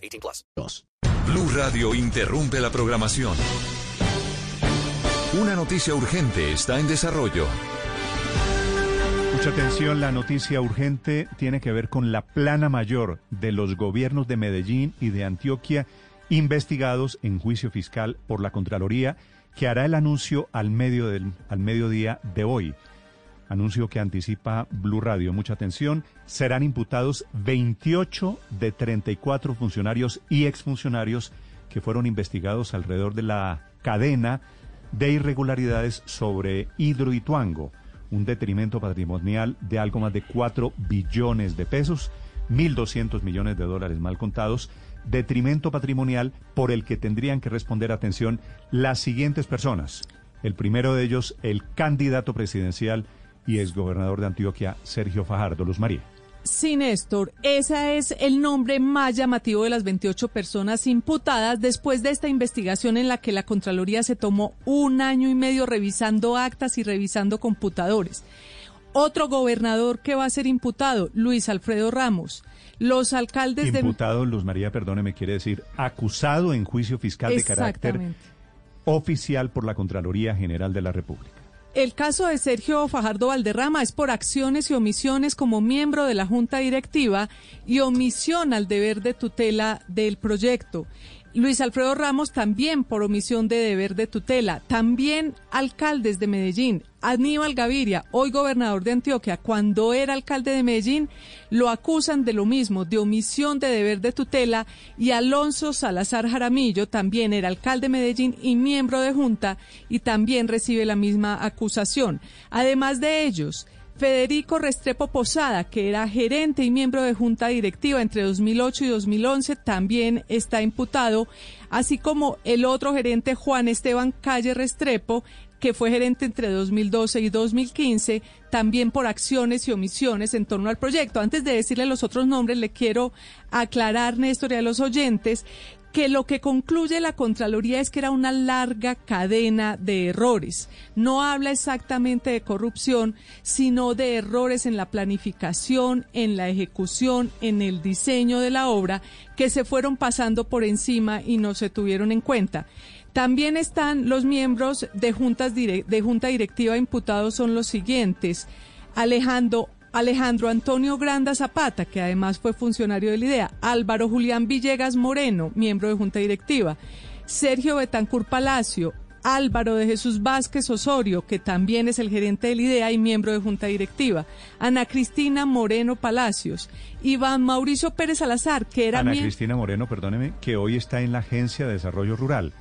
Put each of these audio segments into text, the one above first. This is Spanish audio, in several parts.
18 plus. Blue Radio interrumpe la programación. Una noticia urgente está en desarrollo. Mucha atención, la noticia urgente tiene que ver con la plana mayor de los gobiernos de Medellín y de Antioquia investigados en juicio fiscal por la Contraloría que hará el anuncio al, medio del, al mediodía de hoy. Anuncio que anticipa Blue Radio. Mucha atención. Serán imputados 28 de 34 funcionarios y exfuncionarios que fueron investigados alrededor de la cadena de irregularidades sobre Hidroituango, un detrimento patrimonial de algo más de 4 billones de pesos, 1.200 millones de dólares mal contados, detrimento patrimonial por el que tendrían que responder atención las siguientes personas. El primero de ellos, el candidato presidencial y exgobernador de Antioquia, Sergio Fajardo Luz María. Sí, Néstor, ese es el nombre más llamativo de las 28 personas imputadas después de esta investigación en la que la Contraloría se tomó un año y medio revisando actas y revisando computadores. Otro gobernador que va a ser imputado, Luis Alfredo Ramos. Los alcaldes de... Imputado, Luz María, perdóneme, quiere decir acusado en juicio fiscal de carácter oficial por la Contraloría General de la República. El caso de Sergio Fajardo Valderrama es por acciones y omisiones como miembro de la Junta Directiva y omisión al deber de tutela del proyecto. Luis Alfredo Ramos también por omisión de deber de tutela. También alcaldes de Medellín. Aníbal Gaviria, hoy gobernador de Antioquia, cuando era alcalde de Medellín, lo acusan de lo mismo, de omisión de deber de tutela. Y Alonso Salazar Jaramillo también era alcalde de Medellín y miembro de Junta y también recibe la misma acusación. Además de ellos, Federico Restrepo Posada, que era gerente y miembro de junta directiva entre 2008 y 2011, también está imputado, así como el otro gerente Juan Esteban Calle Restrepo, que fue gerente entre 2012 y 2015, también por acciones y omisiones en torno al proyecto. Antes de decirle los otros nombres, le quiero aclarar, Néstor, y a los oyentes que lo que concluye la Contraloría es que era una larga cadena de errores. No habla exactamente de corrupción, sino de errores en la planificación, en la ejecución, en el diseño de la obra, que se fueron pasando por encima y no se tuvieron en cuenta. También están los miembros de, junta directiva imputados son los siguientes. Alejandro Alejandro Antonio Granda Zapata, que además fue funcionario de la IDEA, Álvaro Julián Villegas Moreno, miembro de Junta Directiva, Sergio Betancur Palacio, Álvaro de Jesús Vázquez Osorio, que también es el gerente de la IDEA y miembro de Junta Directiva, Ana Cristina Moreno Palacios, Iván Mauricio Pérez Salazar, que era... Ana Cristina Moreno, perdóneme, que hoy está en la Agencia de Desarrollo Rural.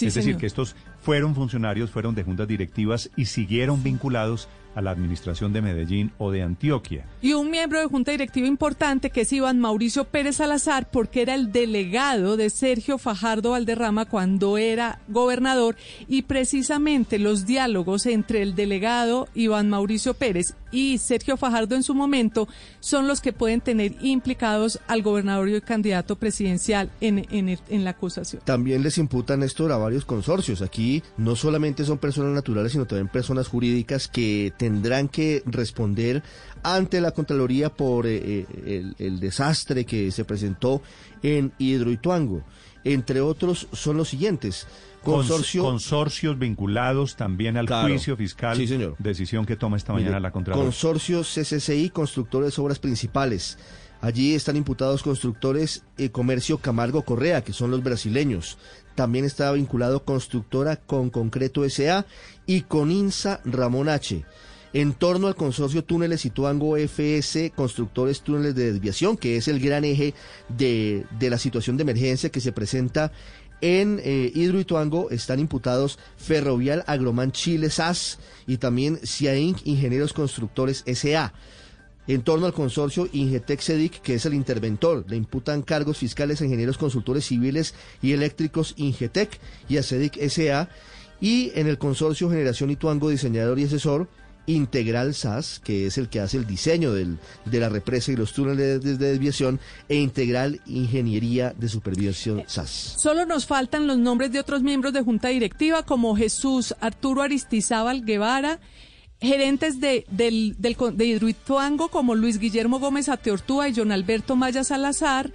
es decir, que estos fueron funcionarios, fueron de juntas directivas y siguieron vinculados a la administración de Medellín o de Antioquia. Y un miembro de junta directiva importante que es Iván Mauricio Pérez Salazar, porque era el delegado de Sergio Fajardo Valderrama cuando era gobernador y precisamente los diálogos entre el delegado Iván Mauricio Pérez y Sergio Fajardo en su momento son los que pueden tener implicados al gobernador y el candidato presidencial en, en, la acusación. También les imputan esto a varios consorcios. Aquí no solamente son personas naturales, sino también personas jurídicas que tendrán que responder ante la Contraloría por eh, eh, el, desastre que se presentó en Hidroituango. Entre otros son los siguientes. consorcios vinculados también al juicio fiscal. Sí, señor. Decisión que toma esta mañana la Contraloría. Consorcios CCCI, constructores de obras principales. Allí están imputados constructores y Comercio Camargo Correa, que son los brasileños. También estaba vinculado constructora con Concreto SA y con INSA Ramón H en torno al consorcio Túneles y Tuango FS, constructores túneles de desviación, que es el gran eje de, la situación de emergencia que se presenta en eh, Hidroituango están imputados Ferrovial Agroman Chile SAS y también CIAINC Ingenieros Constructores SA. En torno al consorcio Ingetec Sedic, que es el interventor, le imputan cargos fiscales a ingenieros consultores civiles y eléctricos Ingetec y a SA. Y en el consorcio Generación Ituango, diseñador y asesor, Integral SAS, que es el que hace el diseño del, de la represa y los túneles de, de desviación, e Integral Ingeniería de Supervisión SAS. Solo nos faltan los nombres de otros miembros de Junta Directiva, como Jesús Arturo Aristizábal Guevara, gerentes de, del, del, de Hidroituango, como Luis Guillermo Gómez Ateortúa y John Alberto Maya Salazar,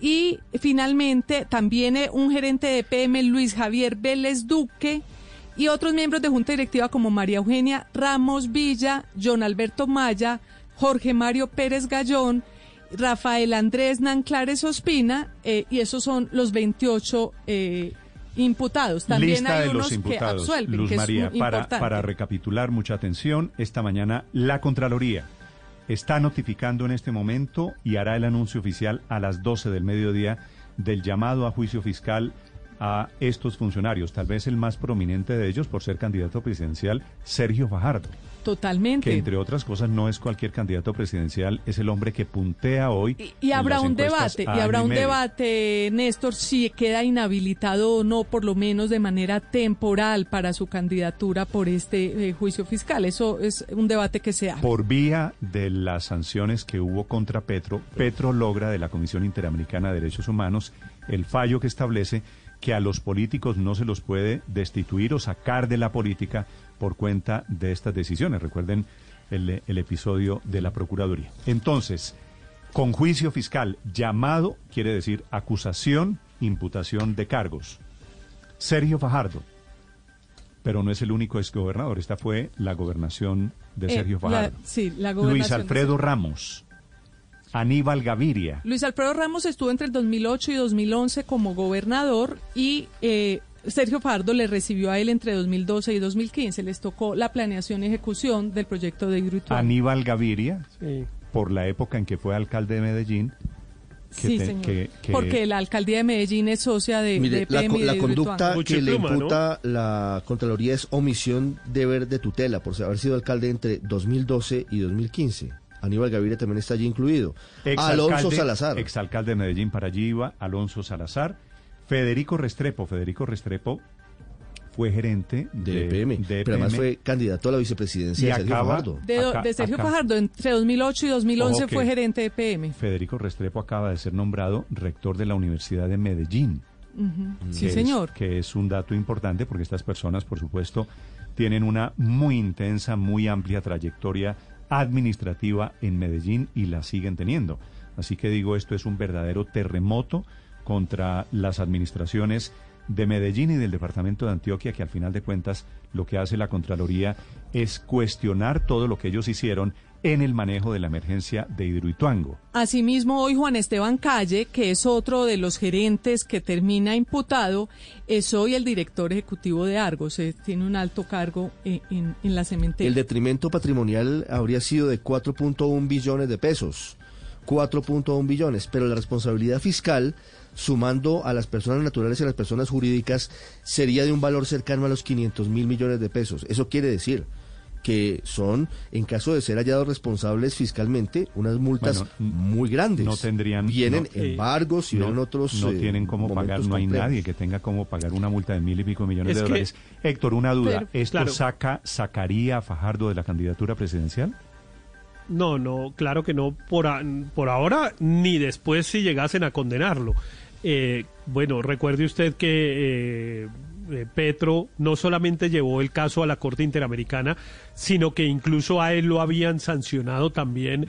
y finalmente también eh, un gerente de PM, Luis Javier Vélez Duque, y otros miembros de Junta Directiva como María Eugenia Ramos Villa, John Alberto Maya, Jorge Mario Pérez Gallón, Rafael Andrés Nanclares Ospina, eh, y esos son los 28 eh, imputados. También Lista hay de unos los imputados. que absuelven, Luz que María, para recapitular, mucha atención. Esta mañana la Contraloría está notificando en este momento y hará el anuncio oficial a las 12 del mediodía del llamado a juicio fiscal a estos funcionarios. Tal vez el más prominente de ellos, por ser candidato presidencial, Sergio Fajardo. Totalmente. que entre otras cosas no es cualquier candidato presidencial, es el hombre que puntea hoy. Y, habrá un debate, y habrá un medio. debate, Néstor, si queda inhabilitado o no, por lo menos de manera temporal para su candidatura por este eh, juicio fiscal. Eso es un debate que se abre. Por vía de las sanciones que hubo contra Petro, Petro logra de la Comisión Interamericana de Derechos Humanos el fallo que establece que a los políticos no se los puede destituir o sacar de la política por cuenta de estas decisiones. Recuerden el, el episodio de la Procuraduría. Entonces, con juicio fiscal llamado quiere decir acusación, imputación de cargos. Sergio Fajardo, pero no es el único exgobernador. Esta fue la gobernación de Eh, Sergio la- Fajardo. sí, la gobernación Luis Alfredo. Ramos, Aníbal Gaviria, Luis Alfredo Ramos estuvo entre el 2008 y 2011 como gobernador y eh, Sergio Fajardo le recibió a él entre 2012 y 2015. Les tocó la planeación y ejecución del proyecto de Hidroituango. Aníbal Gaviria, Sí. por la época en que fue alcalde de Medellín. que Sí, te- señor. que- que- Porque la alcaldía de Medellín es socia de, Mire, de la, PM y la de conducta Hidroituango. que le Mucho pluma, imputa la Contraloría es omisión de deber de tutela por haber sido alcalde entre 2012 y 2015. Aníbal Gaviria también está allí incluido. Alonso Salazar. Exalcalde de Medellín, para allí iba Alonso Salazar. Federico Restrepo. Federico Restrepo fue gerente de, de PM, de pero además fue candidato a la vicepresidencia Y de Sergio acaba- Fajardo. De, do- Acá- de Sergio acá. Fajardo, entre 2008 y 2011 Ojo que- fue gerente de PM. Federico Restrepo acaba de ser nombrado rector de la Universidad de Medellín. Sí, es- señor. que es un dato importante porque estas personas, por supuesto, tienen una muy intensa, muy amplia trayectoria administrativa en Medellín y la siguen teniendo. Así que digo, esto es un verdadero terremoto contra las administraciones de Medellín y del departamento de Antioquia, que al final de cuentas lo que hace la Contraloría es cuestionar todo lo que ellos hicieron en el manejo de la emergencia de Hidroituango. Asimismo, hoy Juan Esteban Calle, que es otro de los gerentes que termina imputado, es hoy el director ejecutivo de Argos. eh, tiene un alto cargo eh, en, en la cementeria. El detrimento patrimonial habría sido de 4.1 billones de pesos. 4.1 billones, pero la responsabilidad fiscal, sumando a las personas naturales y a las personas jurídicas, sería de un valor cercano a los 500 mil millones de pesos. Eso quiere decir que son, en caso de ser hallados responsables fiscalmente, unas multas Bueno, muy grandes. no tendrían- Vienen no, eh, embargos y no, vienen otros. no eh, tienen cómo pagar, no hay complejos. nadie que tenga cómo pagar una multa de mil y pico millones Es de que- dólares. Héctor, una duda, Pero- ¿esto Claro. saca, sacaría a Fajardo de la candidatura presidencial? No, no, claro que no, por, a- por ahora ni después si llegasen a condenarlo. Eh, bueno, recuerde usted que eh, eh, Petro no solamente llevó el caso a la Corte Interamericana, sino que incluso a él lo habían sancionado también